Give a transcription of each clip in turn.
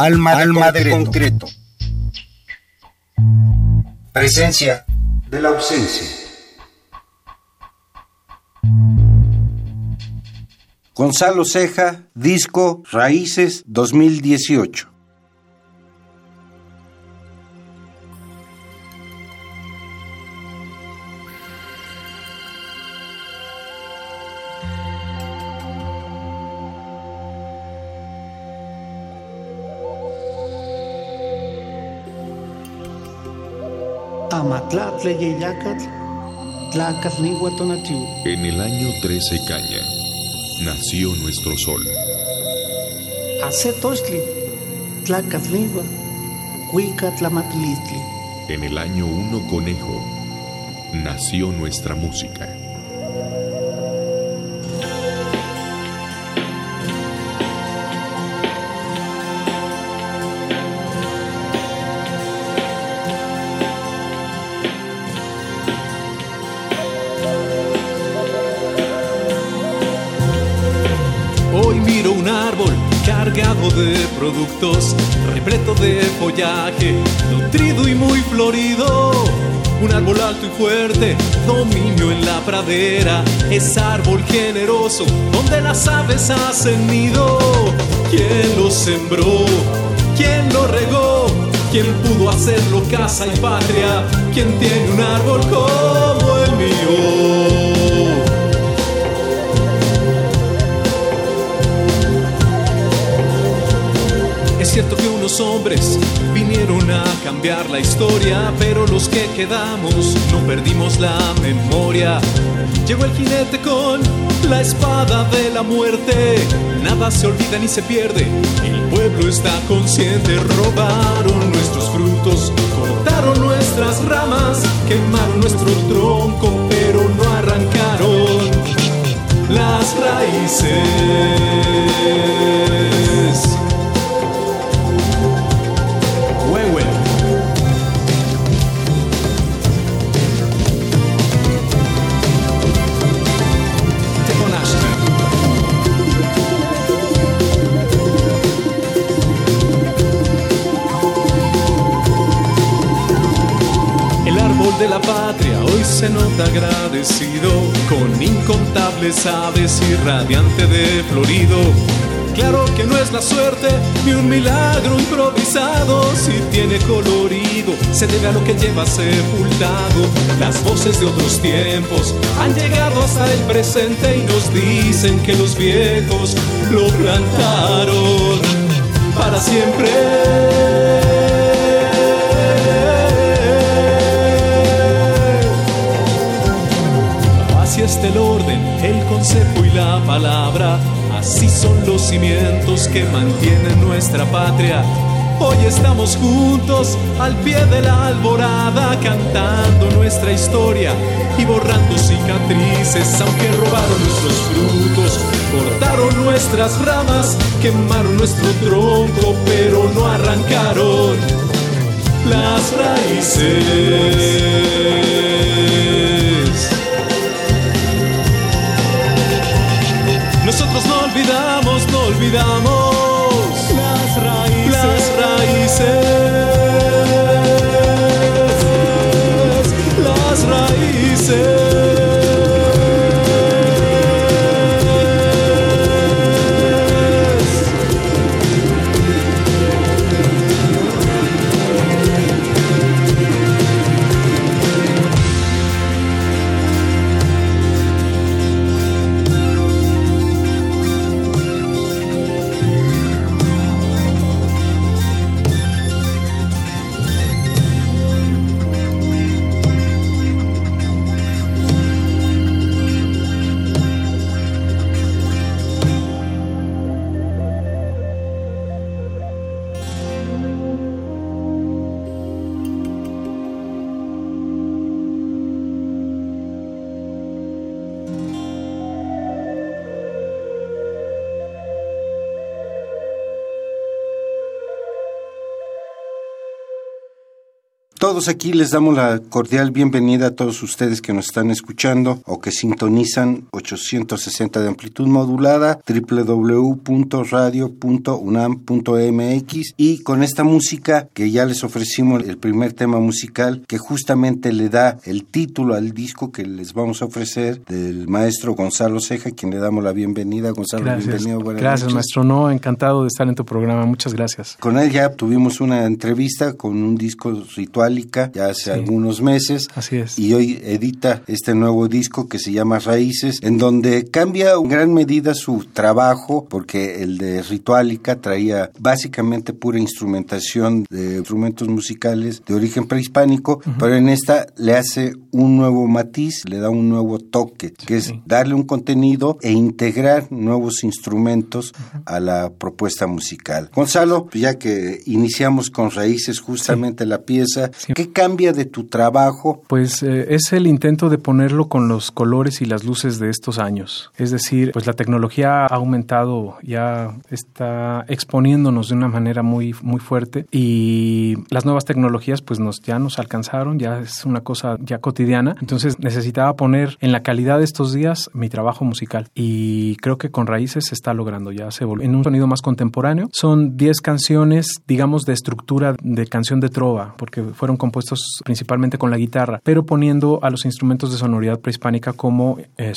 Alma, Alma de, concreto. Presencia de la ausencia. Gonzalo Ceja, disco Raíces 2018. En el año 13 Caña nació nuestro sol. En el año 1 Conejo nació nuestra música. Repleto de follaje, nutrido y muy florido. Un árbol alto y fuerte, dominio en la pradera, es árbol generoso donde las aves hacen nido. ¿Quién lo sembró? ¿Quién lo regó? ¿Quién pudo hacerlo casa y patria? ¿Quién tiene un árbol como cierto que unos hombres vinieron a cambiar la historia, pero los que quedamos no perdimos la memoria. Llegó el jinete con la espada de la muerte. Nada se olvida ni se pierde. El pueblo está consciente. Robaron nuestros frutos, cortaron nuestras ramas, quemaron nuestro tronco, pero no arrancaron las raíces. Hoy se nota agradecido con incontables aves y radiante de florido. Claro que no es la suerte ni un milagro improvisado, si tiene colorido, se debe a lo que lleva sepultado. Las voces de otros tiempos han llegado hasta el presente y nos dicen que los viejos lo plantaron para siempre. El orden, el consejo y la palabra. Así son los cimientos que mantienen nuestra patria. Hoy estamos juntos al pie de la alborada, cantando nuestra historia y borrando cicatrices, aunque robaron nuestros frutos, cortaron nuestras ramas, quemaron nuestro tronco, pero no arrancaron las raíces. Todos aquí les damos la cordial bienvenida a todos ustedes que nos están escuchando o que sintonizan 860 de amplitud modulada www.radio.unam.mx y con esta música que ya les ofrecimos el primer tema musical que justamente le da el título al disco que les vamos a ofrecer del maestro Gonzalo Ceja, quien le damos la bienvenida. Gonzalo, gracias. bienvenido. gracias, maestro. No, encantado de estar en tu programa. Muchas gracias. Con él ya tuvimos una entrevista con un disco Ritualica ya hace algunos meses. Así es. Y hoy edita este nuevo disco que se llama Raíces, en donde cambia en gran medida su trabajo, porque el de Ritualica traía básicamente pura instrumentación de instrumentos musicales de origen prehispánico, pero en esta le hace un nuevo matiz, le da un nuevo toque, que es darle un contenido e integrar nuevos instrumentos a la propuesta musical. Gonzalo, ya que iniciamos con Raíces justamente la pieza, ¿qué cambia de tu trabajo? Pues eh, es el intento de ponerlo con los colores y las luces de estos años. Es decir, pues la tecnología ha aumentado, ya está exponiéndonos de una manera muy, muy fuerte y las nuevas tecnologías pues nos, ya nos alcanzaron, ya es una cosa ya cotidiana. Entonces necesitaba poner en la calidad de estos días mi trabajo musical y creo que con Raíces se está logrando, ya se volvió en un sonido más contemporáneo. Son 10 canciones, digamos, de estructura de canción de trova, porque fueron compuestos principalmente con la guitarra, pero poniendo a los instrumentos de sonoridad prehispánica como eh.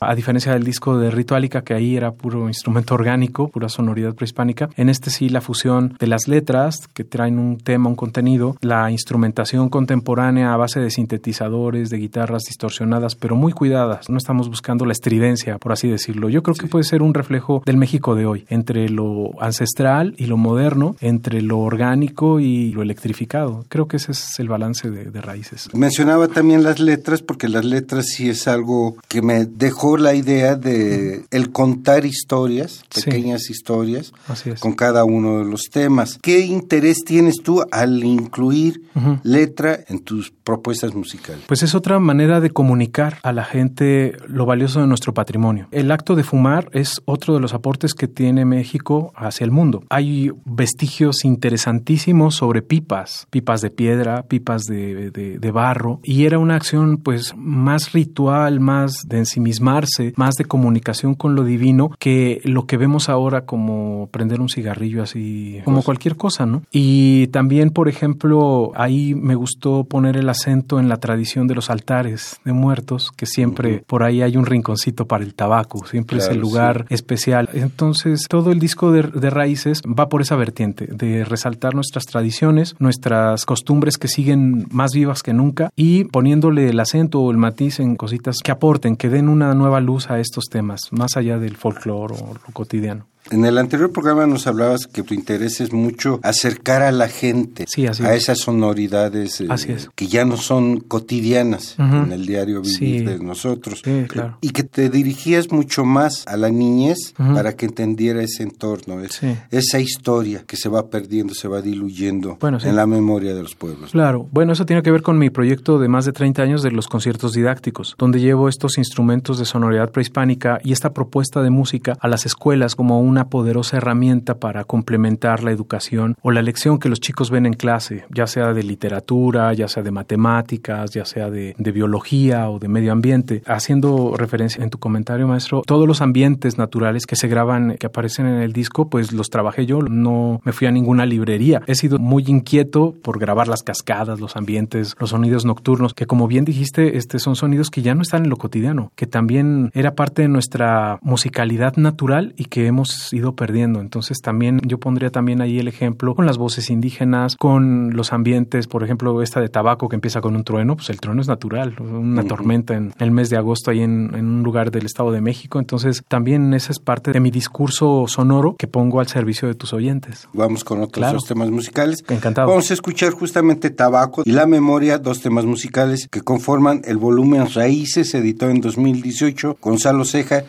A diferencia del disco de Ritualica, que ahí era puro instrumento orgánico, pura sonoridad prehispánica, en este sí la fusión de las letras, que traen un tema, un contenido, la instrumentación contemporánea a base de sintetizadores, de guitarras distorsionadas, pero muy cuidadas. No estamos buscando la estridencia, por así decirlo. Yo creo que puede ser un reflejo del México de hoy, entre lo ancestral y lo moderno, entre lo orgánico y lo electrificado. Creo que ese es el balance de, de raíces. Mencionaba también las letras, porque las letras sí es algo que me dejó la idea de el contar historias, pequeñas sí. historias, con cada uno de los temas. ¿Qué interés tienes tú al incluir uh -huh. letra en tus propuestas musicales? Pues es otra manera de comunicar a la gente lo valioso de nuestro patrimonio. El acto de fumar es otro de los aportes que tiene México hacia el mundo. Hay vestigios interesantísimos sobre pipas, pipas de piedra, pipas de, de, de barro, y era una acción pues más ritual, más de ensimismarse, más de comunicación con lo divino que lo que vemos ahora como prender un cigarrillo así, como cualquier cosa, ¿no? Y también, por ejemplo, ahí me gustó poner el acento en la tradición de los altares de muertos, que siempre uh -huh. por ahí hay un rinconcito para el tabaco, siempre claro, es el lugar sí. especial. Entonces, todo el disco de, de, raíces va por esa vertiente, de resaltar nuestras tradiciones, nuestras costumbres que siguen más vivas que nunca y poniéndole el acento o el matiz en cositas que aporten, que den una nueva luz a estos temas, más allá del folclore o lo cotidiano. En el anterior programa nos hablabas que tu interés es mucho acercar a la gente sí, así a es. esas sonoridades eh, es. que ya no son cotidianas uh -huh. en el diario vivir sí. de nosotros. Sí, claro. Y que te dirigías mucho más a la niñez uh -huh. para que entendiera ese entorno, es, esa historia que se va perdiendo, se va diluyendo bueno, en la memoria de los pueblos. Claro, bueno, eso tiene que ver con mi proyecto de más de 30 años de los conciertos didácticos, donde llevo estos instrumentos de sonoridad prehispánica y esta propuesta de música a las escuelas como una poderosa herramienta herramienta para complementar la educación o la lección que los chicos ven en clase, ya sea de literatura, ya sea de matemáticas, ya sea de, de, biología o de medio ambiente. Haciendo referencia en tu comentario, maestro, todos los ambientes naturales que se graban, que aparecen en el disco, pues los trabajé yo, no me fui a ninguna librería. He sido muy inquieto por grabar las cascadas, los ambientes, los sonidos nocturnos, que como bien dijiste, este, son sonidos que ya no están en lo cotidiano, que también era parte de nuestra musicalidad natural y que hemos ido perdiendo. Entonces también yo pondría también ahí el ejemplo con las voces indígenas, con los ambientes, por ejemplo, esta de tabaco que empieza con un trueno, pues el trueno es natural, una uh -huh. tormenta en el mes de agosto ahí en, en, un lugar del Estado de México. Entonces también esa es parte de mi discurso sonoro que pongo al servicio de tus oyentes. Vamos con otros Claro. dos temas musicales. Encantado. Vamos a escuchar justamente Tabaco y La Memoria, dos temas musicales que conforman el volumen Raíces, editado en 2018. Gonzalo Ceja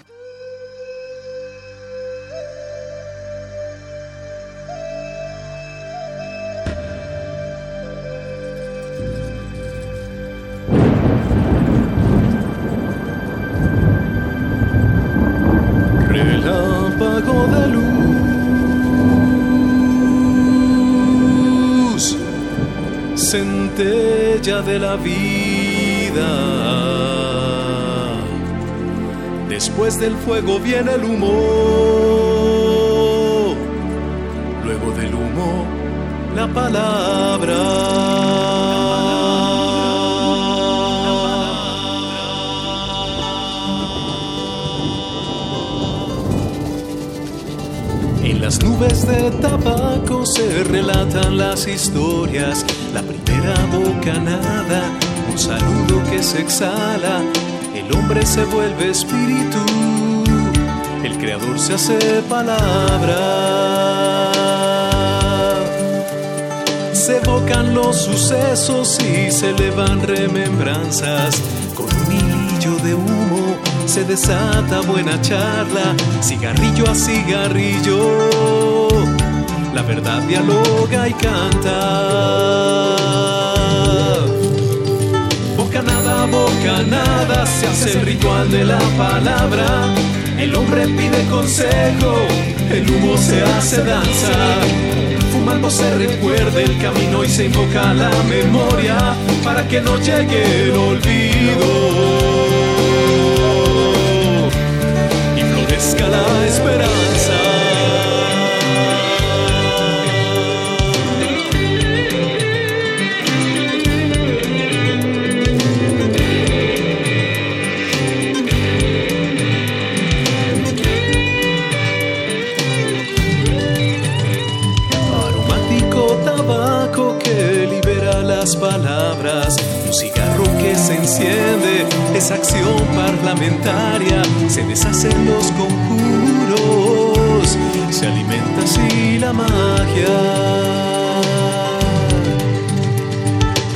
la vida. Después del fuego viene el humo. Luego del humo, la palabra. las nubes de tabaco se relatan las historias. El hombre se vuelve espíritu, el creador se hace palabra. Se evocan los sucesos y se elevan remembranzas con un hilillo de humo se desata buena charla, cigarrillo a cigarrillo, la verdad dialoga y canta. Bocanada, bocanada, se hace el ritual de la palabra, el hombre pide consejo, el humo se hace danza. Fumando se recuerda el camino y se invoca la memoria para que no llegue el olvido. la esa acción parlamentaria, se deshacen los conjuros, se alimenta así la magia.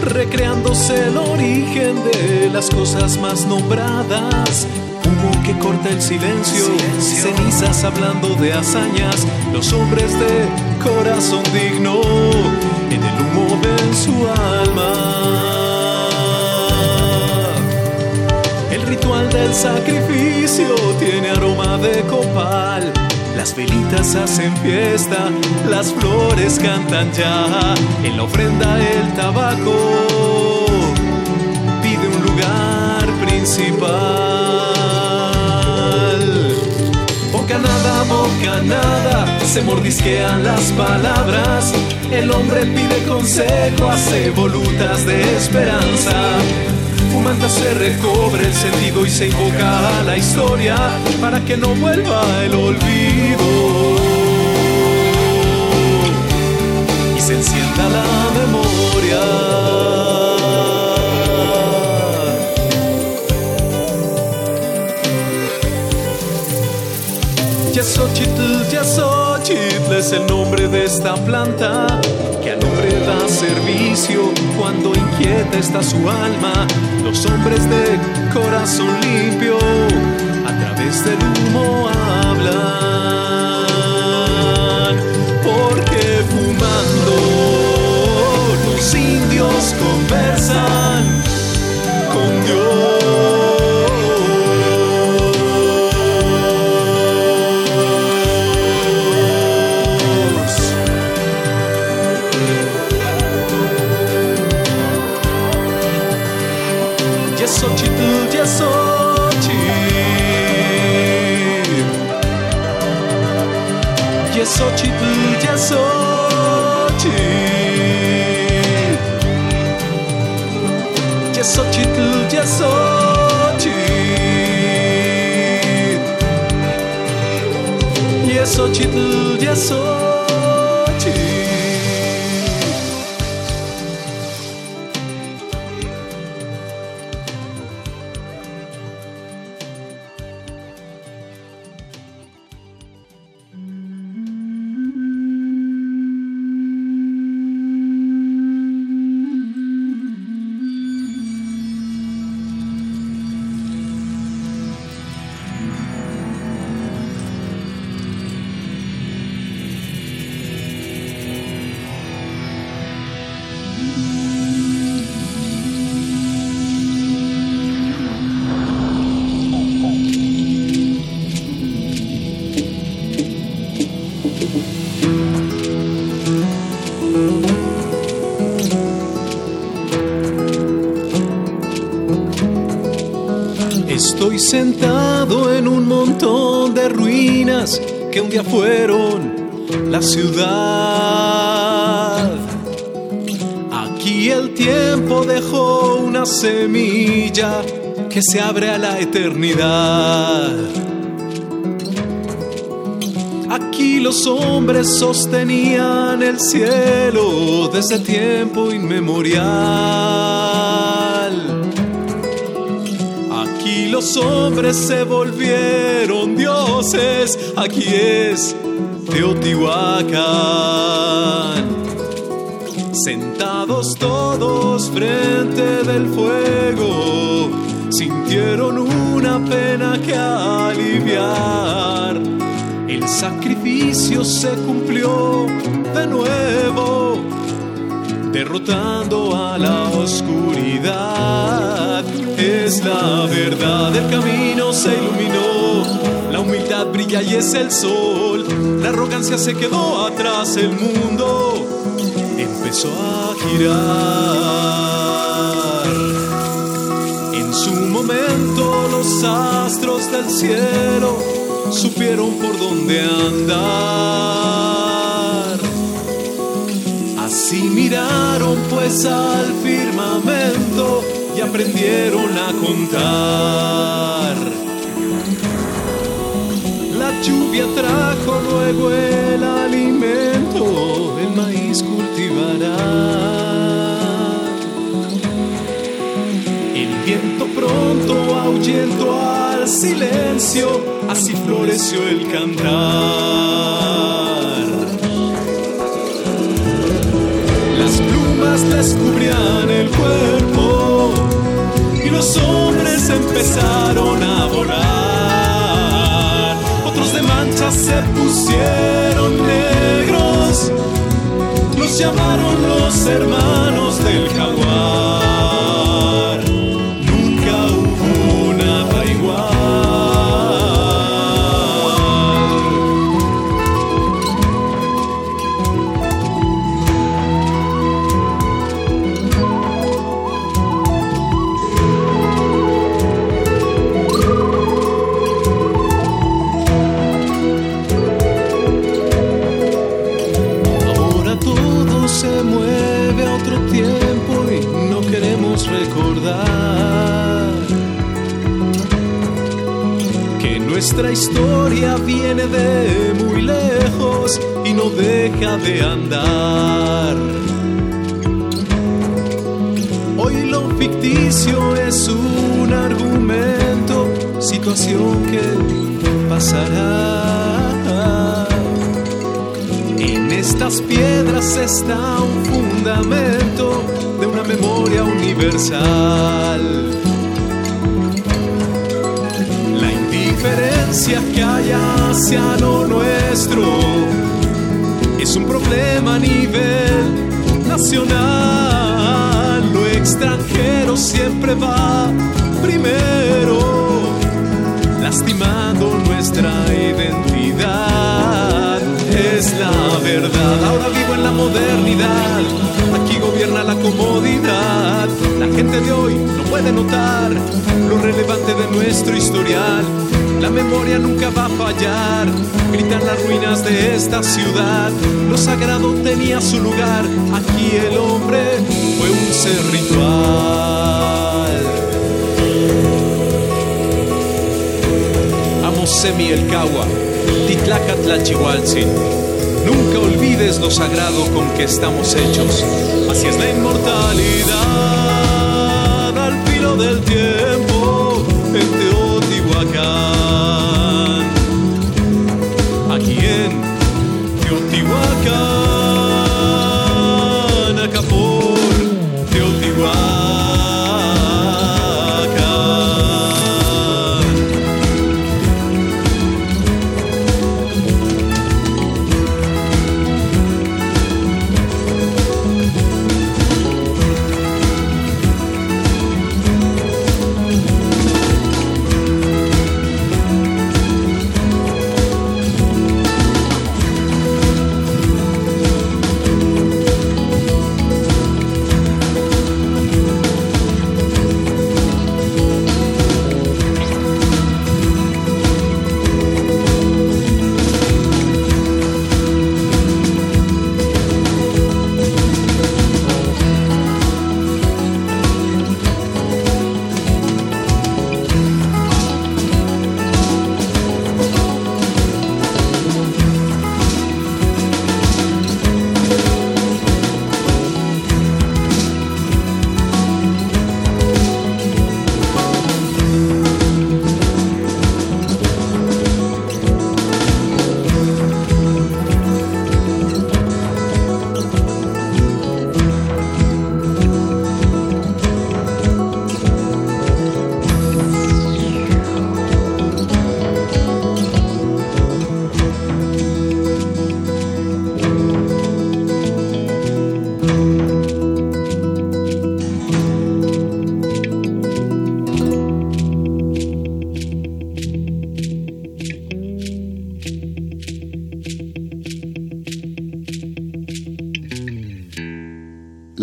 Recreándose el origen de las cosas más nombradas, humo que corta el silencio, cenizas hablando de hazañas, los hombres de corazón digno, en el humo ven su alma. Ritual del sacrificio tiene aroma de copal. Las velitas hacen fiesta, las flores cantan ya. En la ofrenda el tabaco pide un lugar principal. Bocanada, bocanada, se mordisquean las palabras. El hombre pide consejo, hace volutas de esperanza fumando se recobre el sentido y se invoca a la historia para que no vuelva el olvido y se encienda la memoria. Yasochitl, Yasochitl es el nombre de esta planta está su alma. Los hombres de corazón limpio a través del humo hablan. Porque fumando los indios conversan Xochitl, ya Xochitl. Ya Xochitl, ya Xochitl. Ya Xochitl, ya Xochitl. Sentado en un montón de ruinas que un día fueron la ciudad. Aquí el tiempo dejó una semilla que se abre a la eternidad. Aquí los hombres sostenían el cielo desde tiempo inmemorial. Los hombres se volvieron dioses. Aquí es Teotihuacán. Sentados todos frente del fuego, sintieron una pena que aliviar. El sacrificio se cumplió de nuevo, derrotando Es la verdad, el camino se iluminó, la humildad brilla y es el sol, la arrogancia se quedó atrás, el mundo empezó a girar. En su momento los astros del cielo supieron por dónde andar. Así miraron pues al firmamento aprendieron a contar. La lluvia trajo luego el alimento, el maíz cultivará. El viento pronto ahuyentó al silencio, así floreció el cantar. Las plumas descubrían el cuerpo los hombres empezaron a volar. Otros de manchas se pusieron negros, los llamaron los hermanos del jaguar. Historia viene de muy lejos y no deja de andar. Hoy lo ficticio es un argumento, situación que pasará. En estas piedras está un fundamento de una memoria universal. Indiferencia que hay hacia lo nuestro es un problema a nivel nacional. Lo extranjero siempre va primero, lastimando nuestra identidad. Es la verdad, ahora vivo en la modernidad, aquí gobierna la comodidad. La gente de hoy no puede notar lo relevante de nuestro historial. La memoria nunca va a fallar, gritan las ruinas de esta ciudad. Lo sagrado tenía su lugar, aquí el hombre fue un ser ritual. Amosemi el Cagua, Titlacatlachihualtzin. Nunca olvides lo sagrado con que estamos hechos. Así es la inmortalidad al filo del tiempo en Teotihuacán. Aquí en Teotihuacán,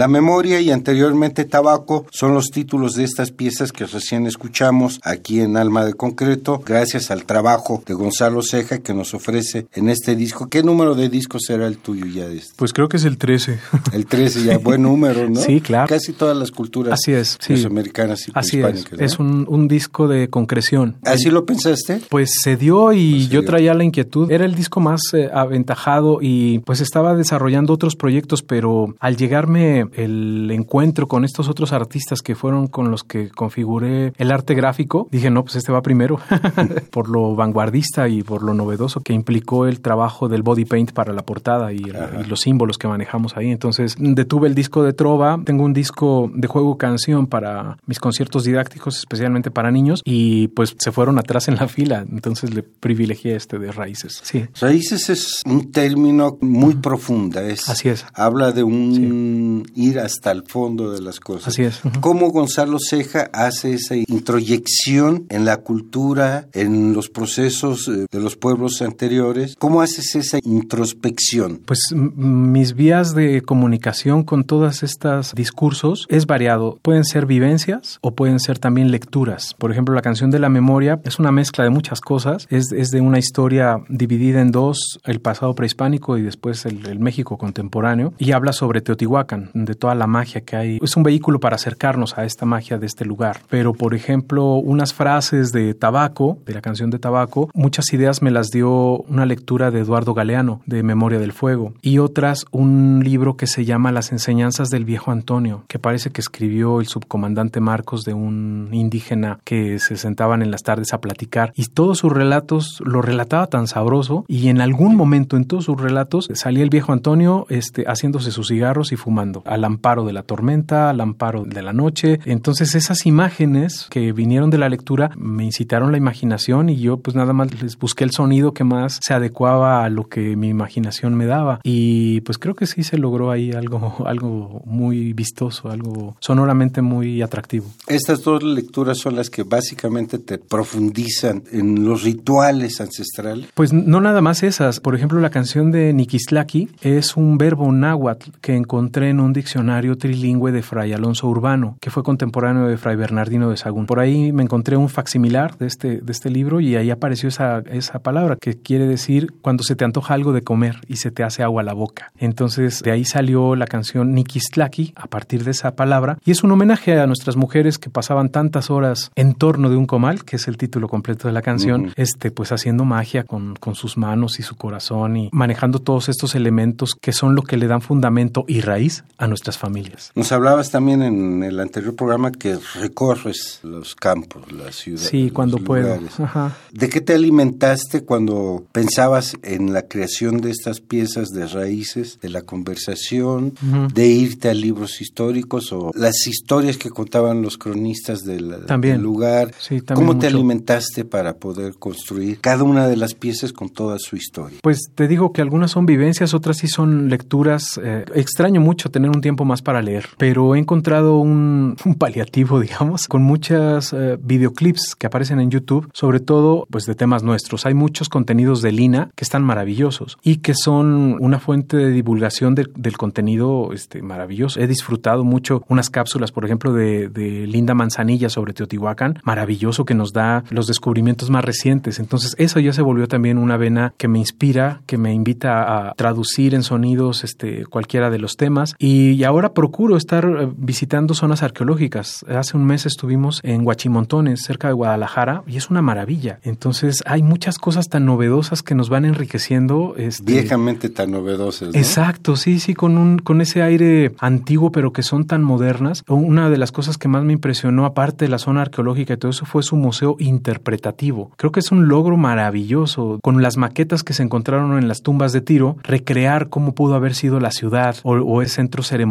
La memoria y anteriormente tabaco son los títulos de estas piezas que recién escuchamos aquí en Alma de Concreto, gracias al trabajo de Gonzalo Ceja que nos ofrece en este disco. ¿Qué número de disco será el tuyo ya? De este? Pues creo que es el 13. El 13, ya buen número, ¿no? Sí, claro. Casi todas las culturas Así es, sí. americanas y Así es. Es un, un, disco de concreción. ¿Así lo pensaste? Pues se dio y pues yo traía la inquietud. Era el disco más eh, aventajado y pues estaba desarrollando otros proyectos, pero al llegarme el encuentro con estos otros artistas que fueron con los que configuré el arte gráfico, dije, no, pues este va primero, por lo vanguardista y por lo novedoso que implicó el trabajo del body paint para la portada y, y los símbolos que manejamos ahí. Entonces detuve el disco de Trova, tengo un disco de juego canción para mis conciertos didácticos, especialmente para niños, y pues se fueron atrás en la fila, entonces le privilegié este de raíces. Sí. Raíces es un término muy profundo, es, Así es. Habla de un ir hasta el fondo de las cosas. Así es. ¿Cómo Gonzalo Ceja hace esa introyección en la cultura, en los procesos eh, de los pueblos anteriores? ¿Cómo haces esa introspección? Pues mis vías de comunicación con todas estas discursos es variado. Pueden ser vivencias o pueden ser también lecturas. Por ejemplo, la canción de la memoria es una mezcla de muchas cosas. Es, es de una historia dividida en dos, el pasado prehispánico y después el, el México contemporáneo. Y habla sobre Teotihuacán, de toda la magia que hay. Es un vehículo para acercarnos a esta magia de este lugar. Pero, por ejemplo, unas frases de Tabaco, de la canción de Tabaco, muchas ideas me las dio una lectura de Eduardo Galeano, de Memoria del Fuego. Y otras, un libro que se llama Las enseñanzas del viejo Antonio, que parece que escribió el subcomandante Marcos de un indígena que se sentaban en las tardes a platicar. Y todos sus relatos lo relataba tan sabroso y en algún momento en todos sus relatos salía el viejo Antonio este, haciéndose sus cigarros y fumando, al amparo de la tormenta, al amparo de la noche. Entonces esas imágenes que vinieron de la lectura me incitaron la imaginación y yo pues nada más les busqué el sonido que más se adecuaba a lo que mi imaginación me daba. Y pues creo que sí se logró ahí algo, algo muy vistoso, algo sonoramente muy atractivo. Estas dos lecturas son las que básicamente te profundizan en los rituales ancestrales. Pues no nada más esas. Por ejemplo, la canción de Nikislaki es un verbo náhuatl que encontré en un diccionario trilingüe de Fray Alonso Urbano, que fue contemporáneo de Fray Bernardino de Sagún. Por ahí me encontré un facsimilar de este, de este libro y ahí apareció esa, esa palabra que quiere decir cuando se te antoja algo de comer y se te hace agua a la boca. Entonces de ahí salió la canción Nikistlaki a partir de esa palabra y es un homenaje a nuestras mujeres que pasaban tantas horas en torno de un comal, que es el título completo de la canción, este pues haciendo magia con, con sus manos y su corazón y manejando todos estos elementos que son lo que le dan fundamento y raíz a nuestras familias. Nos hablabas también en el anterior programa que recorres los campos, las ciudades. Sí, cuando puedo. Ajá. ¿De qué te alimentaste cuando pensabas en la creación de estas piezas de raíces, de la conversación, uh -huh. de irte a libros históricos o las historias que contaban los cronistas del, también. del lugar? Sí, ¿Cómo mucho. te alimentaste para poder construir cada una de las piezas con toda su historia? Pues te digo que algunas son vivencias, otras sí son lecturas. Eh, extraño mucho tener un tiempo más para leer, pero he encontrado un, un paliativo, digamos, con muchas eh, videoclips que aparecen en YouTube, sobre todo pues de temas nuestros. Hay muchos contenidos de Lina que están maravillosos y que son una fuente de divulgación de, del contenido este, maravilloso. He disfrutado mucho unas cápsulas, por ejemplo, de, de Linda Manzanilla sobre Teotihuacán, maravilloso que nos da los descubrimientos más recientes. Entonces, eso ya se volvió también una vena que me inspira, que me invita a traducir en sonidos este, cualquiera de los temas. Y, y ahora procuro estar eh, visitando zonas arqueológicas. Hace un mes estuvimos en Huachimontones, cerca de Guadalajara, y es una maravilla. Entonces, hay muchas cosas tan novedosas que nos van enriqueciendo. Este... Viejamente tan novedosas. ¿no? Exacto, sí, sí, con, un, con ese aire antiguo, pero que son tan modernas. Una de las cosas que más me impresionó, aparte de la zona arqueológica y todo eso, fue su museo interpretativo. Creo que es un logro maravilloso. Con las maquetas que se encontraron en las tumbas de Tiro, recrear cómo pudo haber sido la ciudad o, o el centro ceremonial,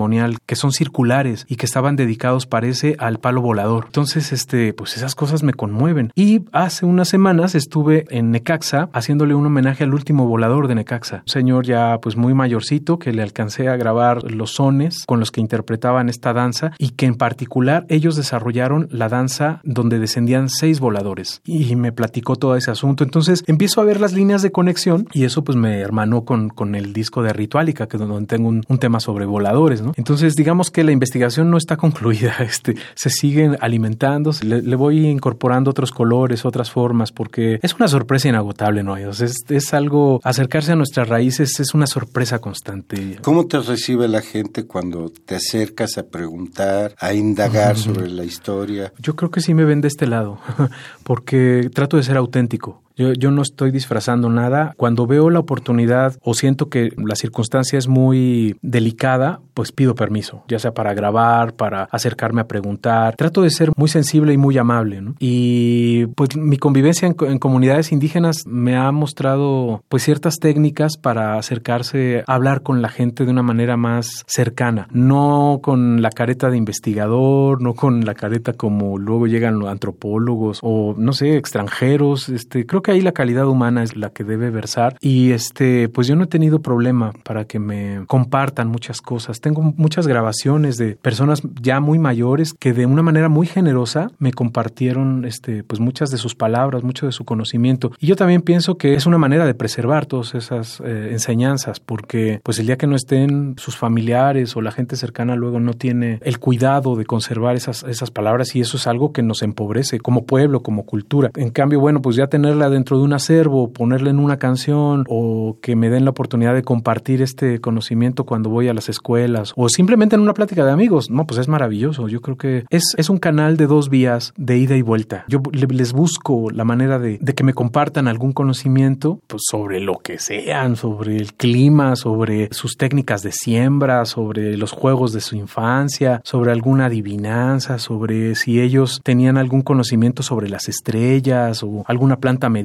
que son circulares y que estaban dedicados, parece, al palo volador. Entonces, este, pues esas cosas me conmueven. Y hace unas semanas estuve en Necaxa haciéndole un homenaje al último volador de Necaxa. Un señor ya pues muy mayorcito que le alcancé a grabar los sones con los que interpretaban esta danza y que en particular ellos desarrollaron la danza donde descendían seis voladores y me platicó todo ese asunto. Entonces empiezo a ver las líneas de conexión y eso pues me hermanó con, con el disco de Ritualica, que es donde tengo un, un tema sobre voladores ¿no? Entonces, digamos que la investigación no está concluida, este, se siguen alimentando, le, le voy incorporando otros colores, otras formas, porque es una sorpresa inagotable, ¿no? es, es algo, acercarse a nuestras raíces es una sorpresa constante. ¿Cómo te recibe la gente cuando te acercas a preguntar, a indagar sobre la historia? Yo creo que sí me ven de este lado, porque trato de ser auténtico. Yo, yo, no estoy disfrazando nada. Cuando veo la oportunidad o siento que la circunstancia es muy delicada, pues pido permiso, ya sea para grabar, para acercarme a preguntar. Trato de ser muy sensible y muy amable. ¿no? Y pues mi convivencia en, comunidades indígenas me ha mostrado pues ciertas técnicas para acercarse a hablar con la gente de una manera más cercana, no con la careta de investigador, no con la careta como luego llegan los antropólogos o no sé, extranjeros. Este, creo que ahí la calidad humana es la que debe versar y este pues yo no he tenido problema para que me compartan muchas cosas. Tengo muchas grabaciones de personas ya muy mayores que de una manera muy generosa me compartieron este pues muchas de sus palabras, mucho de su conocimiento. Y yo también pienso que es una manera de preservar todas esas eh, enseñanzas porque pues el día que no estén sus familiares o la gente cercana luego no tiene el cuidado de conservar esas esas palabras y eso es algo que nos empobrece como pueblo, como cultura. En cambio, bueno, pues ya tenerla dentro de un acervo, ponerle en una canción o que me den la oportunidad de compartir este conocimiento cuando voy a las escuelas o simplemente en una plática de amigos, no, pues es maravilloso. Yo creo que es, es un canal de dos vías de ida y vuelta. Yo les busco la manera de, de que me compartan algún conocimiento pues, sobre lo que sean, sobre el clima, sobre sus técnicas de siembra, sobre los juegos de su infancia, sobre alguna adivinanza, sobre si ellos tenían algún conocimiento sobre las estrellas o alguna planta medicinal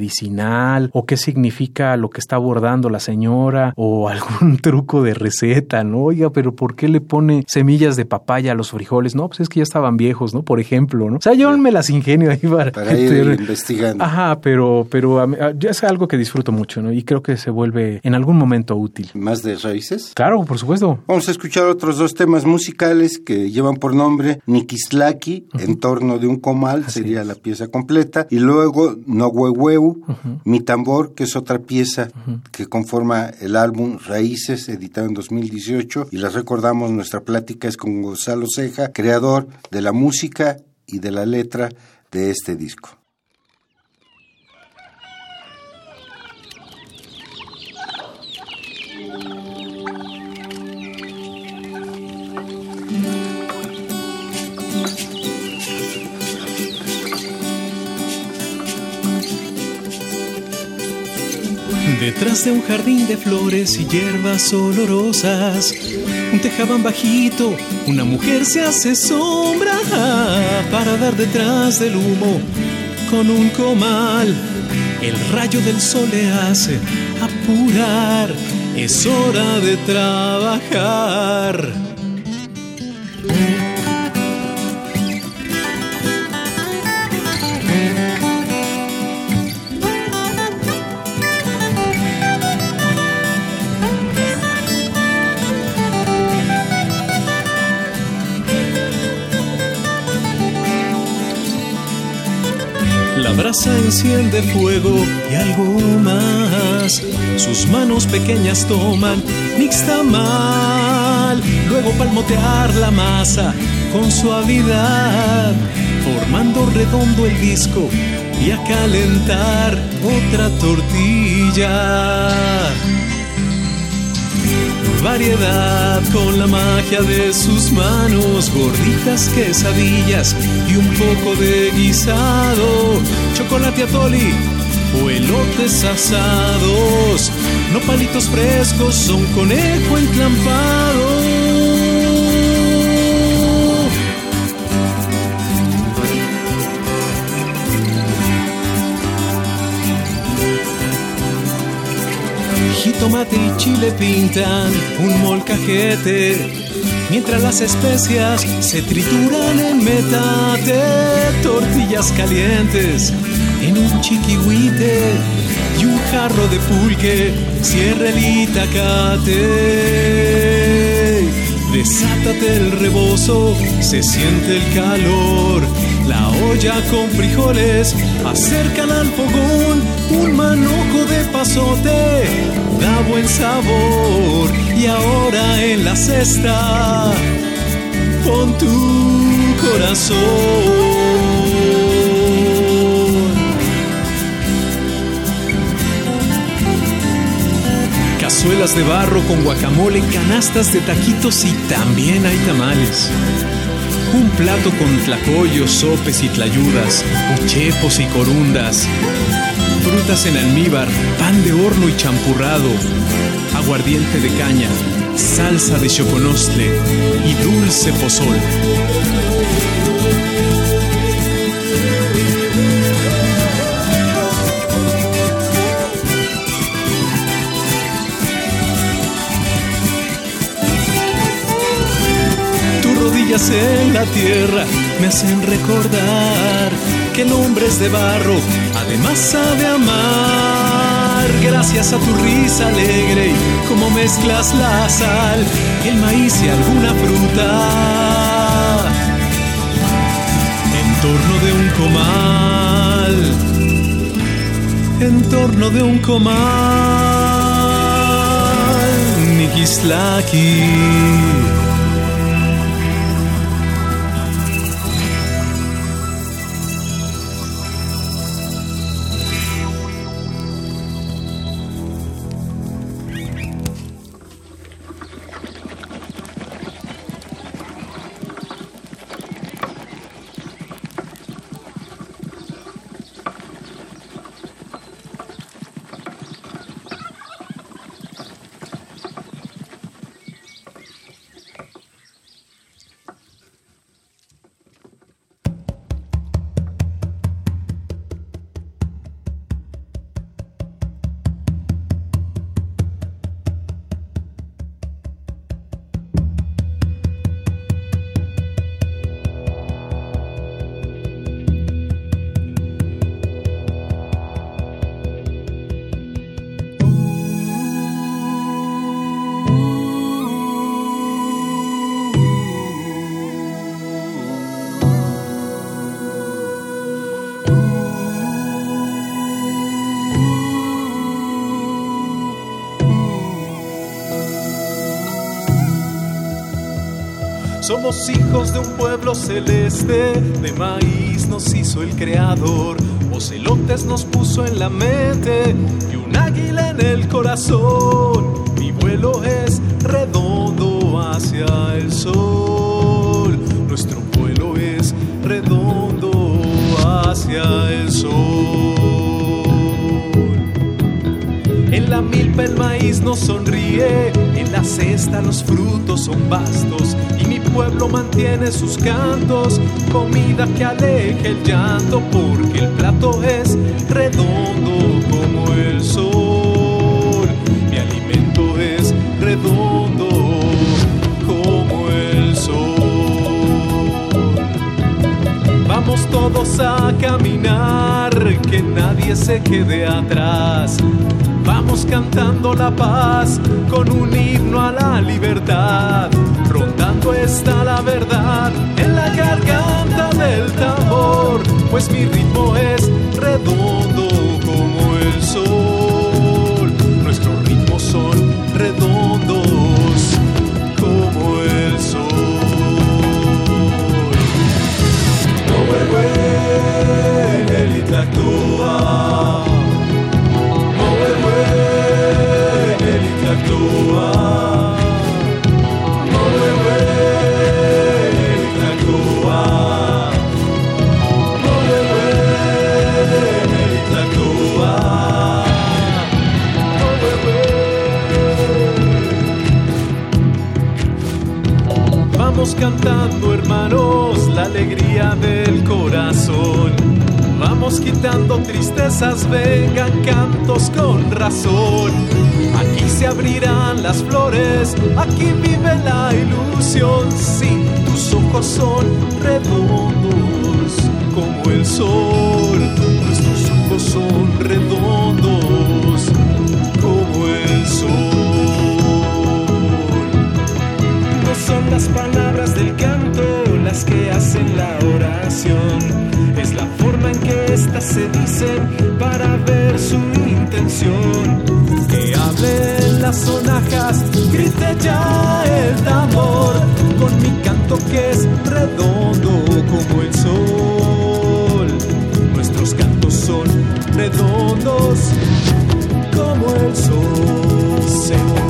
o qué significa lo que está abordando la señora o algún truco de receta, ¿no? Oiga, pero ¿por qué le pone semillas de papaya a los frijoles? No, pues es que ya estaban viejos, ¿no? Por ejemplo, ¿no? O sea, yo me las ingenio ahí para, para ir investigando. Ajá, pero, pero ya es algo que disfruto mucho, ¿no? Y creo que se vuelve en algún momento útil. ¿Más de raíces? Claro, por supuesto. Vamos a escuchar otros dos temas musicales que llevan por nombre Nikislaki, uh -huh. en torno de un comal, Así sería es. la pieza completa, y luego No Uh -huh. Mi Tambor, que es otra pieza uh -huh. que conforma el álbum Raíces, editado en 2018, y les recordamos, nuestra plática es con Gonzalo Ceja, creador de la música y de la letra de este disco. Detrás de un jardín de flores y hierbas olorosas, un tejabán bajito, una mujer se hace sombra para dar detrás del humo con un comal. El rayo del sol le hace apurar, es hora de trabajar. Brasa enciende fuego y algo más. Sus manos pequeñas toman nixtamal. Luego palmotear la masa con suavidad, formando redondo el disco y a calentar otra tortilla. Variedad con la magia de sus manos, gorditas quesadillas y un poco de guisado, chocolate atoli o elotes asados, no palitos frescos, son conejo enclampado. Tomate y chile pintan un molcajete, mientras las especias se trituran en metate, tortillas calientes en un chiquihuite y un jarro de pulque, cierra el itacate. Desátate el rebozo, se siente el calor. La olla con frijoles, acércala al fogón. Un manojo de pasote buen sabor. y ahora en la cesta pon tu corazón. Cazuelas de barro con guacamole, canastas de taquitos y también hay tamales. Un plato con tlacoyos, sopes y tlayudas, ochepos y corundas. Frutas en almíbar, pan de horno y champurrado, aguardiente de caña, salsa de choconostle y dulce pozol. Tus rodillas en la tierra me hacen recordar que el hombre es de barro, además sabe amar. Gracias a tu risa alegre y cómo mezclas la sal, el maíz y alguna fruta. En torno de un comal, en torno de un comal, Nikislaki. Somos hijos de un pueblo celeste, de maíz nos hizo el creador, ocelotes nos puso en la mente y un águila en el corazón. Mi vuelo es redondo hacia el sol, nuestro vuelo es redondo hacia el sol. En la milpa el maíz nos sonríe, en la cesta los frutos son vastos y pueblo mantiene sus cantos, comida que aleje el llanto porque el plato es redondo como el sol. Mi alimento es redondo como el sol. Vamos todos a caminar, que nadie se quede atrás. Vamos cantando la paz con un himno a la libertad. Rondando está la verdad en la garganta del tambor, pues mi ritmo es vengan cantos con razón. Aquí se abrirán las flores, aquí vive la ilusión. Sí, tus ojos son redondos como el sol. Nuestros ojos son redondos como el sol. No son las palabras del canto las que hacen la oración. Es la forma en que éstas se dicen para ver su intención. Que hablen las sonajas, grite ya el tambor con mi canto que es redondo como el sol. Nuestros cantos son redondos como el sol.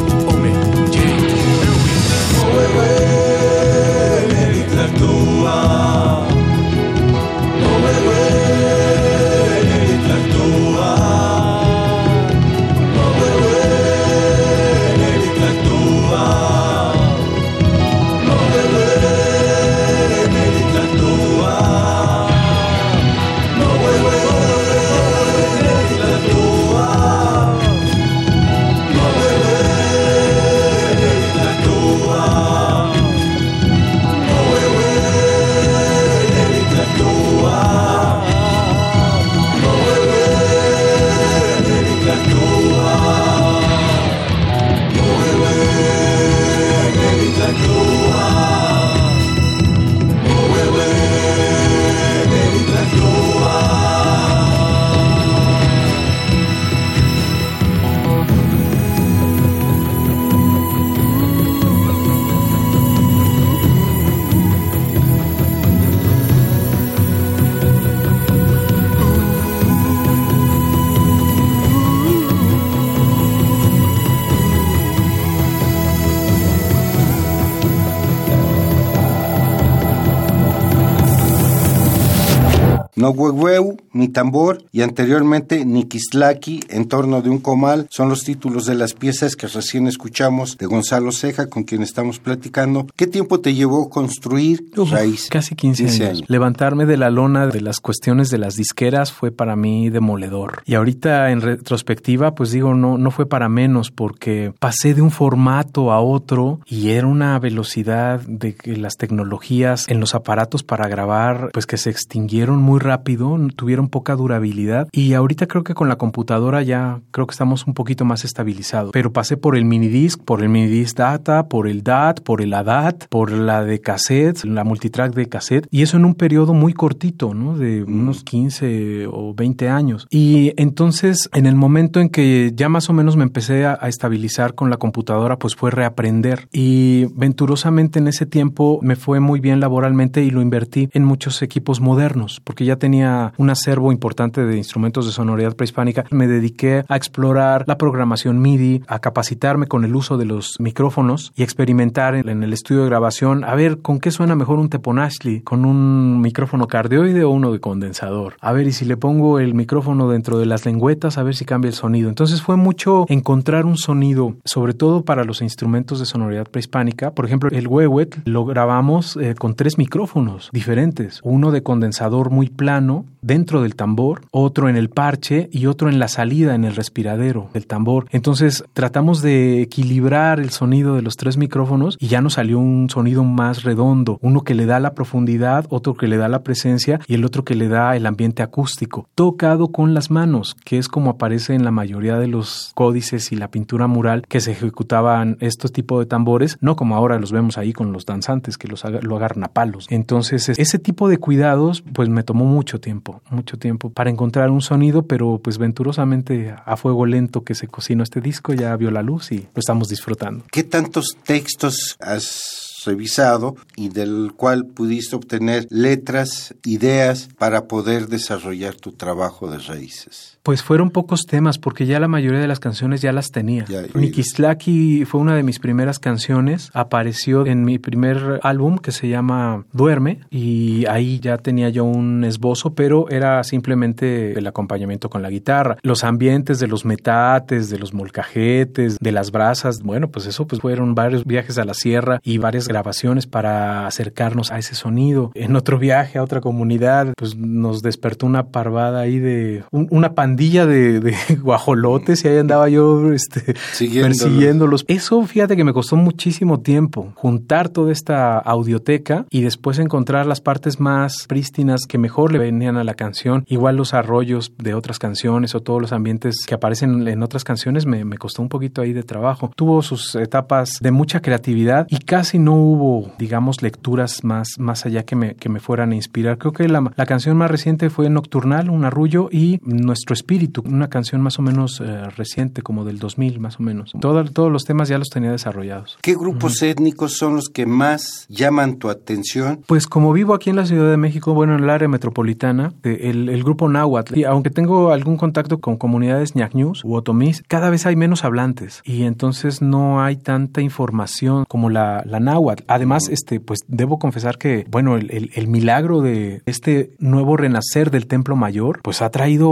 Nohuehueu, Mi Tambor y anteriormente Nikislaki, En torno de un comal, son los títulos de las piezas que recién escuchamos de Gonzalo Ceja, con quien estamos platicando. ¿Qué tiempo te llevó construir Raíz? Casi 15, años. Levantarme de la lona de las cuestiones de las disqueras fue para mí demoledor. Y ahorita en retrospectiva, pues digo, no, no fue para menos porque pasé de un formato a otro y era una velocidad de que las tecnologías en los aparatos para grabar, pues que se extinguieron muy rápido, tuvieron poca durabilidad y ahorita creo que con la computadora ya creo que estamos un poquito más estabilizados. Pero pasé por el minidisc, por el minidisc data, por el DAT, por el ADAT, por la de cassette, la multitrack de cassette y eso en un periodo muy cortito, ¿no? De mm. unos 15 o 20 años. Y entonces en el momento en que ya más o menos me empecé a, a estabilizar con la computadora, pues fue reaprender y venturosamente en ese tiempo me fue muy bien laboralmente y lo invertí en muchos equipos modernos porque ya tenía un acervo importante de instrumentos de sonoridad prehispánica, me dediqué a explorar la programación MIDI, a capacitarme con el uso de los micrófonos y experimentar en, el estudio de grabación a ver con qué suena mejor un Teponashli, con un micrófono cardioide o uno de condensador. A ver, y si le pongo el micrófono dentro de las lengüetas, a ver si cambia el sonido. Entonces fue mucho encontrar un sonido, sobre todo para los instrumentos de sonoridad prehispánica. Por ejemplo, el huehuet lo grabamos eh, con tres micrófonos diferentes, uno de condensador muy plano, dentro del tambor, otro en el parche y otro en la salida, en el respiradero del tambor. Entonces tratamos de equilibrar el sonido de los tres micrófonos y ya nos salió un sonido más redondo, uno que le da la profundidad, otro que le da la presencia y el otro que le da el ambiente acústico, tocado con las manos, que es como aparece en la mayoría de los códices y la pintura mural que se ejecutaban estos tipos de tambores, no como ahora los vemos ahí con los danzantes que los lo agarran a palos. Entonces ese tipo de cuidados pues me tomó mucho tiempo, mucho tiempo para encontrar un sonido, pero pues venturosamente a fuego lento que se cocinó este disco ya vio la luz y lo estamos disfrutando. ¿Qué tantos textos has revisado y del cual pudiste obtener letras, ideas para poder desarrollar tu trabajo de raíces? Pues fueron pocos temas porque ya la mayoría de las canciones ya las tenía. Nikislaki fue una de mis primeras canciones, apareció en mi primer álbum que se llama Duerme y ahí ya tenía yo un esbozo, pero era simplemente el acompañamiento con la guitarra. Los ambientes de los metates, de los molcajetes, de las brasas, bueno, pues eso pues fueron varios viajes a la sierra y varias grabaciones para acercarnos a ese sonido. En otro viaje a otra comunidad, pues nos despertó una parvada ahí de una pandilla de, guajolotes y ahí andaba yo este, persiguiéndolos. Eso, fíjate que me costó muchísimo tiempo juntar toda esta audioteca y después encontrar las partes más prístinas que mejor le venían a la canción. Igual los arroyos de otras canciones o todos los ambientes que aparecen en otras canciones me, me costó un poquito ahí de trabajo. Tuvo sus etapas de mucha creatividad y casi no hubo, digamos, lecturas más, más allá que me, que me fueran a inspirar. Creo que la, la canción más reciente fue Nocturnal, un arrullo, y Nuestro Espíritu, una canción más o menos eh, reciente, como del 2000 más o menos. todos los temas ya los tenía desarrollados. ¿Qué grupos étnicos son los que más llaman tu atención? Pues como vivo aquí en la Ciudad de México, bueno, en el área metropolitana, el, el grupo Nahuatl, y aunque tengo algún contacto con comunidades ñacñús u otomís, cada vez hay menos hablantes y entonces no hay tanta información como la, la náhuatl. Además, este, pues debo confesar que, bueno, el, el, milagro de este nuevo renacer del Templo Mayor, pues ha traído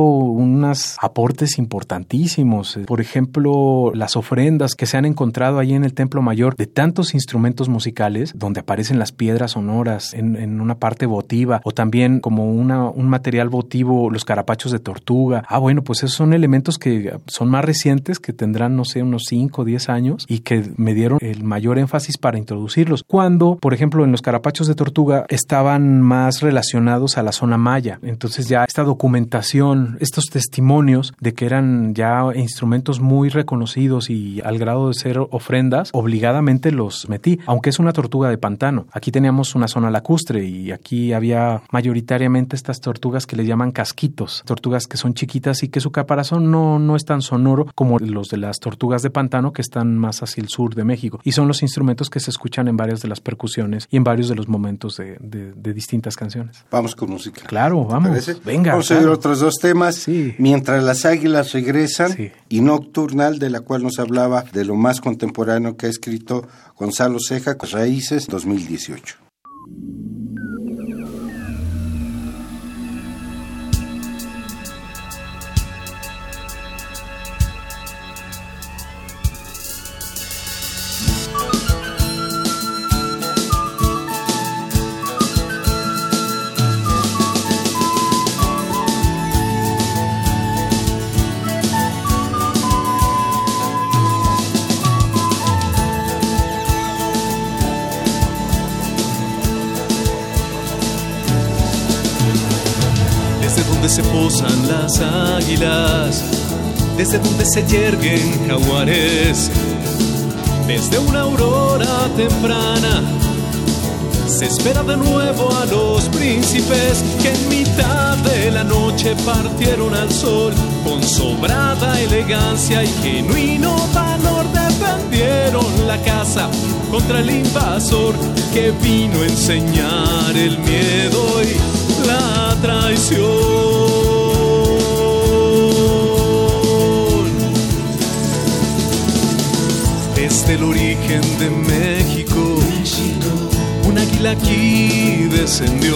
unos aportes importantísimos. Por ejemplo, las ofrendas que se han encontrado ahí en el Templo Mayor de tantos instrumentos musicales, donde aparecen las piedras sonoras en, una parte votiva, o también como una, un material votivo, los carapachos de tortuga. Ah, bueno, pues esos son elementos que son más recientes, que tendrán, no sé, unos 5 o 10 años y que me dieron el mayor énfasis para introducirlos. Cuando, por ejemplo, en los carapachos de tortuga estaban más relacionados a la zona maya. Entonces ya esta documentación, estos testimonios de que eran ya instrumentos muy reconocidos y al grado de ser ofrendas, obligadamente los metí, aunque es una tortuga de pantano. Aquí teníamos una zona lacustre y aquí había mayoritariamente estas tortugas que le llaman casquitos, tortugas que son chiquitas y que su caparazón no, no es tan sonoro como los de las tortugas de pantano que están más hacia el sur de México. Y son los instrumentos que se escuchan en varias de las percusiones y en varios de los momentos de, de, distintas canciones. Vamos con música. Claro, vamos. Venga. Vamos a ver otros dos temas. Mientras las águilas regresan y Nocturnal, de la cual nos hablaba de lo más contemporáneo que ha escrito Gonzalo Ceja, Raíces 2018. Las águilas, desde donde se yerguen jaguares, desde una aurora temprana. Se espera de nuevo a los príncipes que en mitad de la noche partieron al sol con sobrada elegancia y genuino valor defendieron la casa contra el invasor que vino a enseñar el miedo y la traición. Desde el origen de México, un águila aquí descendió.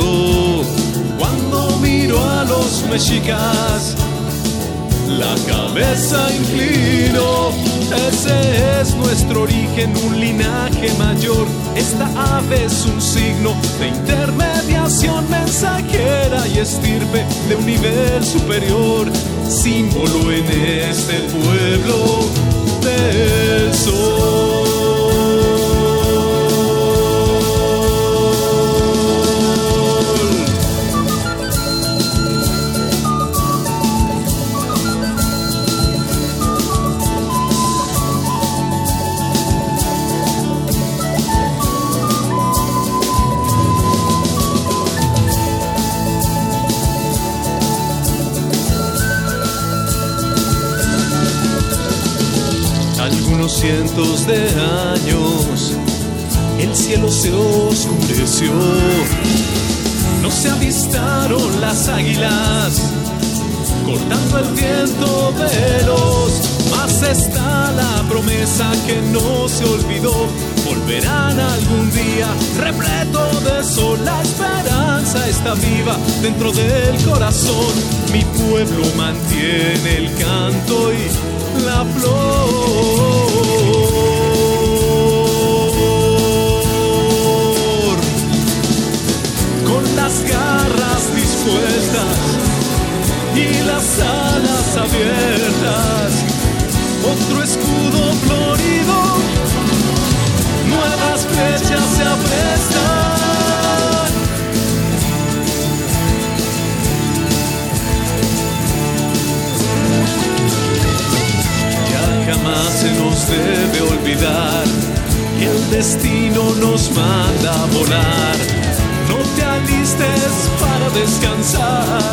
Cuando miró a los mexicas. La cabeza inclinó, ese es nuestro origen, un linaje mayor. Esta ave es un signo de intermediación mensajera y estirpe de un nivel superior, símbolo en este pueblo del sol. De años el cielo se oscureció. No se avistaron las águilas cortando el viento veloz. Mas está la promesa que no se olvidó. Volverán algún día repleto de sol. La esperanza está viva dentro del corazón. Mi pueblo mantiene el canto y la flor. garras dispuestas y las alas abiertas. Otro escudo florido, nuevas flechas se aprestan. Destino nos manda volar. No te alistes para descansar,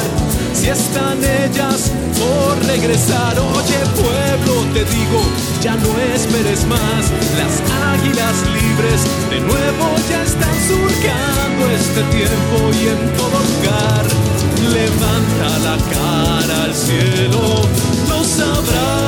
si están ellas por regresar. Oye pueblo, te digo, ya no esperes más. Las águilas libres de nuevo ya están surcando este tiempo y en todo lugar. Levanta la cara al cielo, lo sabrás.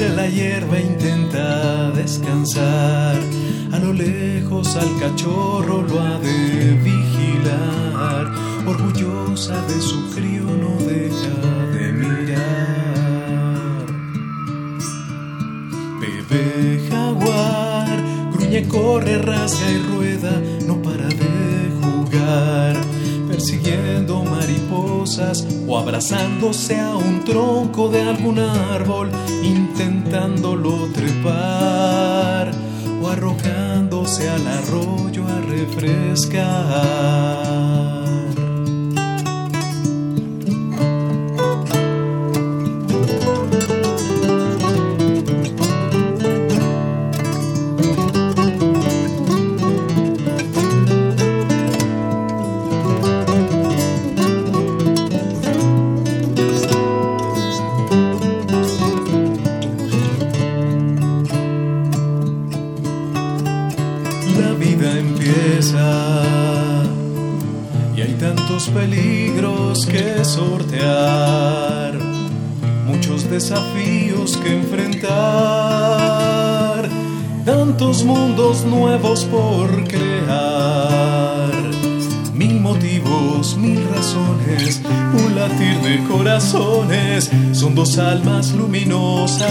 Entre la hierba intenta descansar. A lo lejos al cachorro lo ha de vigilar. Orgullosa de su crío no deja de mirar. Bebé jaguar, gruñe, corre, rasga y rueda, no para de jugar persiguiendo mariposas o abrazándose a un tronco de algún árbol, intentándolo trepar o arrojándose al arroyo a refrescar.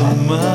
a asomar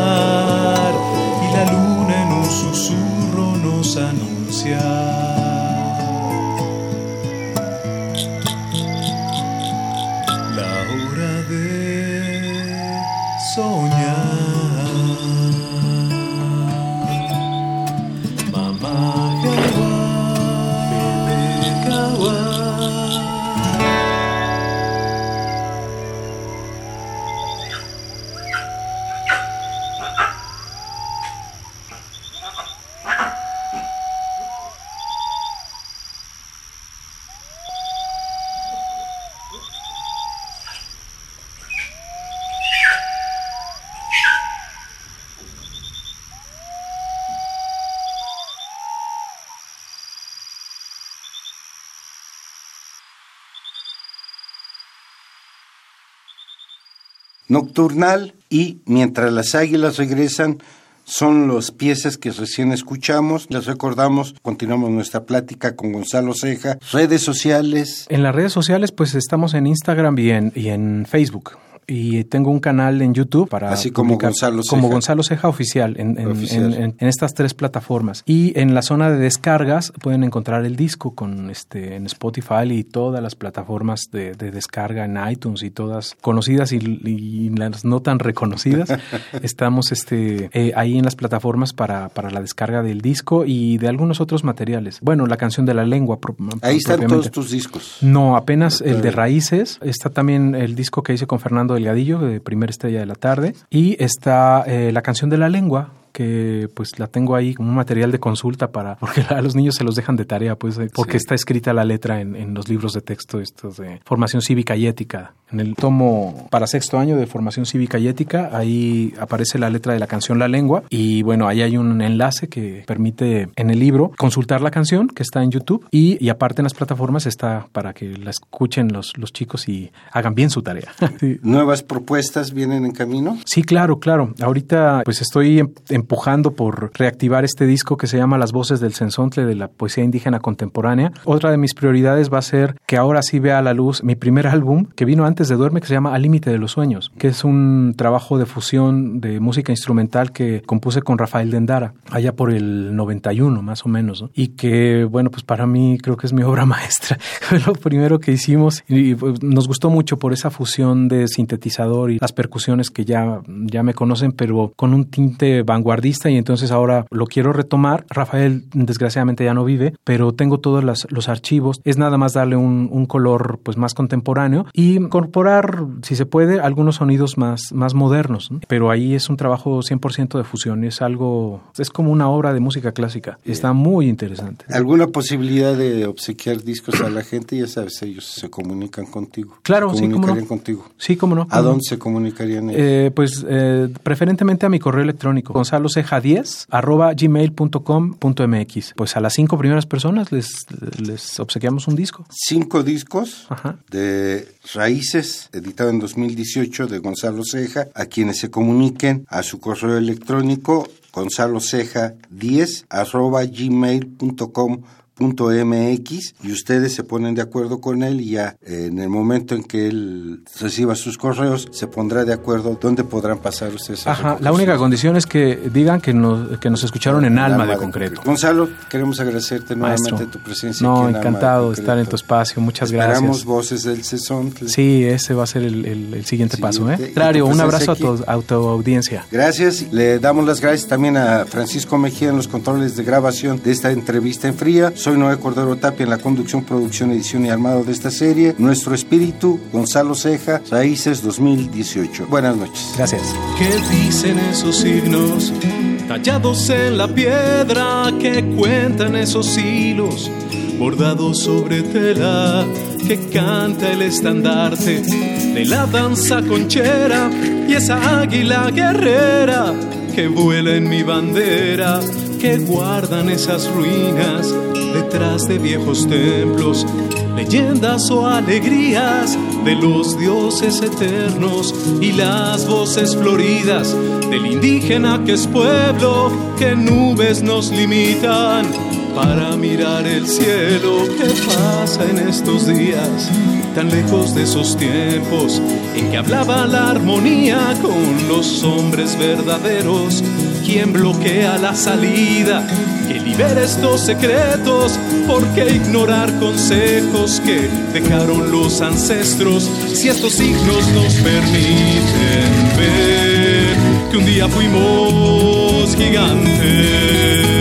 Nocturnal y Mientras las águilas regresan son las piezas que recién escuchamos. Les recordamos, continuamos nuestra plática con Gonzalo Ceja. Redes sociales. En las redes sociales, pues estamos en Instagram y y en Facebook y tengo un canal en YouTube para así como Gonzalo Ceja. como Gonzalo Ceja oficial en, en, estas tres plataformas. Y en la zona de descargas pueden encontrar el disco con este en Spotify y todas las plataformas de, descarga en iTunes y todas conocidas y, las no tan reconocidas. Estamos este eh, ahí en las plataformas para, para la descarga del disco y de algunos otros materiales. Bueno la canción de la lengua ahí están todos tus discos. No apenas el de raíces. Está también el disco que hice con Fernando Delgadillo, de Primera Estrella de la Tarde, y está eh, La canción de la lengua, que pues la tengo ahí como un material de consulta para, porque a los niños se los dejan de tarea, pues, eh, porque está escrita la letra en, en, los libros de texto estos de formación cívica y ética. En el tomo para sexto año de formación cívica y ética, ahí aparece la letra de la canción La Lengua y bueno, ahí hay un enlace que permite en el libro consultar la canción que está en YouTube y, y aparte en las plataformas está para que la escuchen los, los chicos y hagan bien su tarea. sí. ¿Nuevas propuestas vienen en camino? Sí, claro, claro. Ahorita pues estoy em, empujando por reactivar este disco que se llama Las voces del Sensontle de la poesía indígena contemporánea. Otra de mis prioridades va a ser que ahora sí vea a la luz mi primer álbum que vino antes de Duerme que se llama Al límite de los sueños, que es un trabajo de fusión de música instrumental que compuse con Rafael Dendara allá por el 91 más o menos, ¿no? y que bueno, pues para mí creo que es mi obra maestra. Lo primero que hicimos y pues, nos gustó mucho por esa fusión de sintetizador y las percusiones que ya, ya me conocen, pero con un tinte vanguardista vanguardista y entonces ahora lo quiero retomar. Rafael desgraciadamente ya no vive, pero tengo todos las, los archivos. Es nada más darle un, un, color pues más contemporáneo y incorporar, si se puede, algunos sonidos más, más modernos. ¿no? Pero ahí es un trabajo 100% de fusión. Es algo, es como una obra de música clásica. Está muy interesante. ¿Alguna posibilidad de obsequiar discos a la gente? Ya sabes, ellos se comunican contigo. Claro, se comunicarían sí, cómo no. contigo. Sí, cómo no. ¿A dónde se comunicarían ellos? Eh, pues eh, preferentemente a mi correo electrónico, Gonzalo carlosceja10.gmail.com.mx. Pues a las cinco primeras personas les, les obsequiamos un disco. Cinco discos de Raíces, editado en 2018 de Gonzalo Ceja, a quienes se comuniquen a su correo electrónico gonzaloceja10 arroba gmail.com .mx y ustedes se ponen de acuerdo con él y ya eh, en el momento en que él reciba sus correos se pondrá de acuerdo dónde podrán pasar ustedes. Ajá, la única condición es que digan que nos, que nos escucharon en, en alma, alma, de, concreto. concreto. Gonzalo, queremos agradecerte Maestro. nuevamente tu presencia. No, aquí en encantado de estar en tu espacio, muchas Esperamos gracias. voces del sesón. Sí, ese va a ser el, el, el siguiente, paso. ¿eh? Claro, un abrazo aquí. a tu, a tu audiencia. Gracias, le damos las gracias también a Francisco Mejía en los controles de grabación de esta entrevista en fría. Soy Noé Cordero Tapia en la conducción, producción, edición y armado de esta serie. Nuestro espíritu, Gonzalo Ceja, Raíces 2018. Buenas noches. Gracias. ¿Qué dicen esos signos tallados en la piedra? ¿Qué cuentan esos hilos bordados sobre tela? Que canta el estandarte de la danza conchera y esa águila guerrera que vuela en mi bandera, que guardan esas ruinas detrás de viejos templos, leyendas o alegrías de los dioses eternos y las voces floridas del indígena que es pueblo, que nubes nos limitan para mirar el cielo que pasa en estos días, tan lejos de esos tiempos en que hablaba la armonía con los hombres verdaderos, quien bloquea la salida que libera estos secretos, porque ignorar consejos que dejaron los ancestros, si estos signos nos permiten ver que un día fuimos gigantes.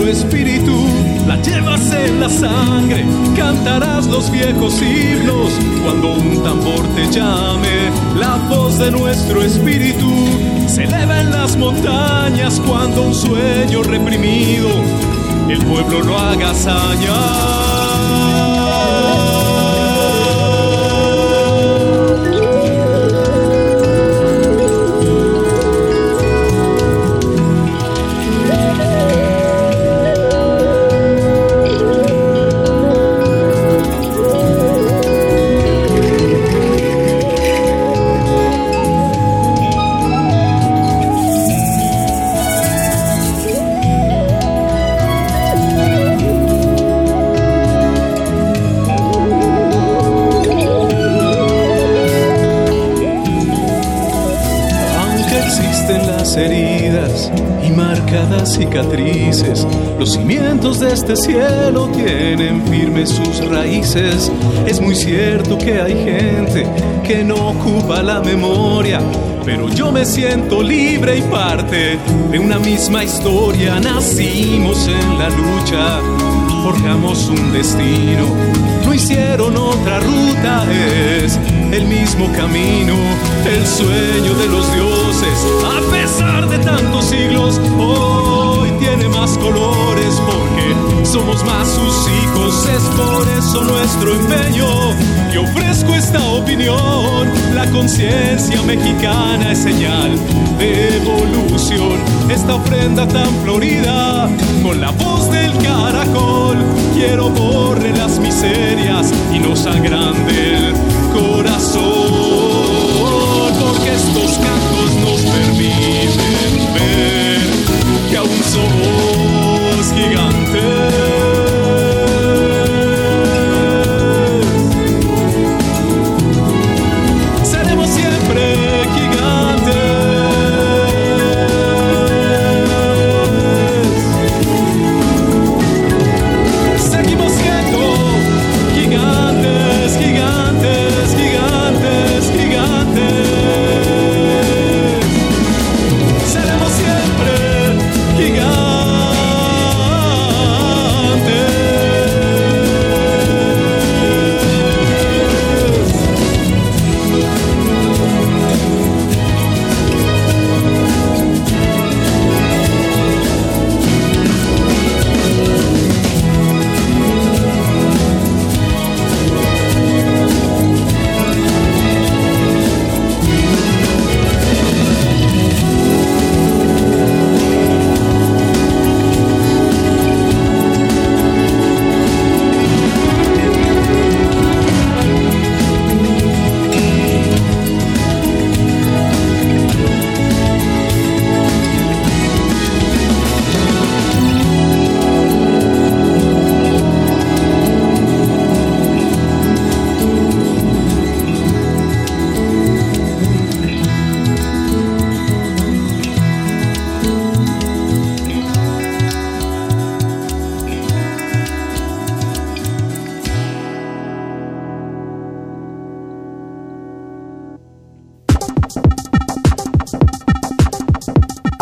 Nuestro espíritu, la llevas en la sangre, cantarás los viejos himnos cuando un tambor te llame, la voz de nuestro espíritu se eleva en las montañas cuando un sueño reprimido el pueblo lo haga sañar. Es muy cierto que hay gente que no ocupa la memoria, pero yo me siento libre y parte de una misma historia. Nacimos en la lucha, forjamos un destino, no hicieron otra ruta, es el mismo camino, el sueño de los dioses, a pesar de tantos siglos, hoy tiene más colores porque somos más sus hijos, es por eso nuestro empeño. Y ofrezco esta opinión, la conciencia mexicana es señal de evolución, esta ofrenda tan florida, con la voz del caracol, quiero borre las miserias y nos agrande el corazón, porque estos cantos nos permiten ver que aún somos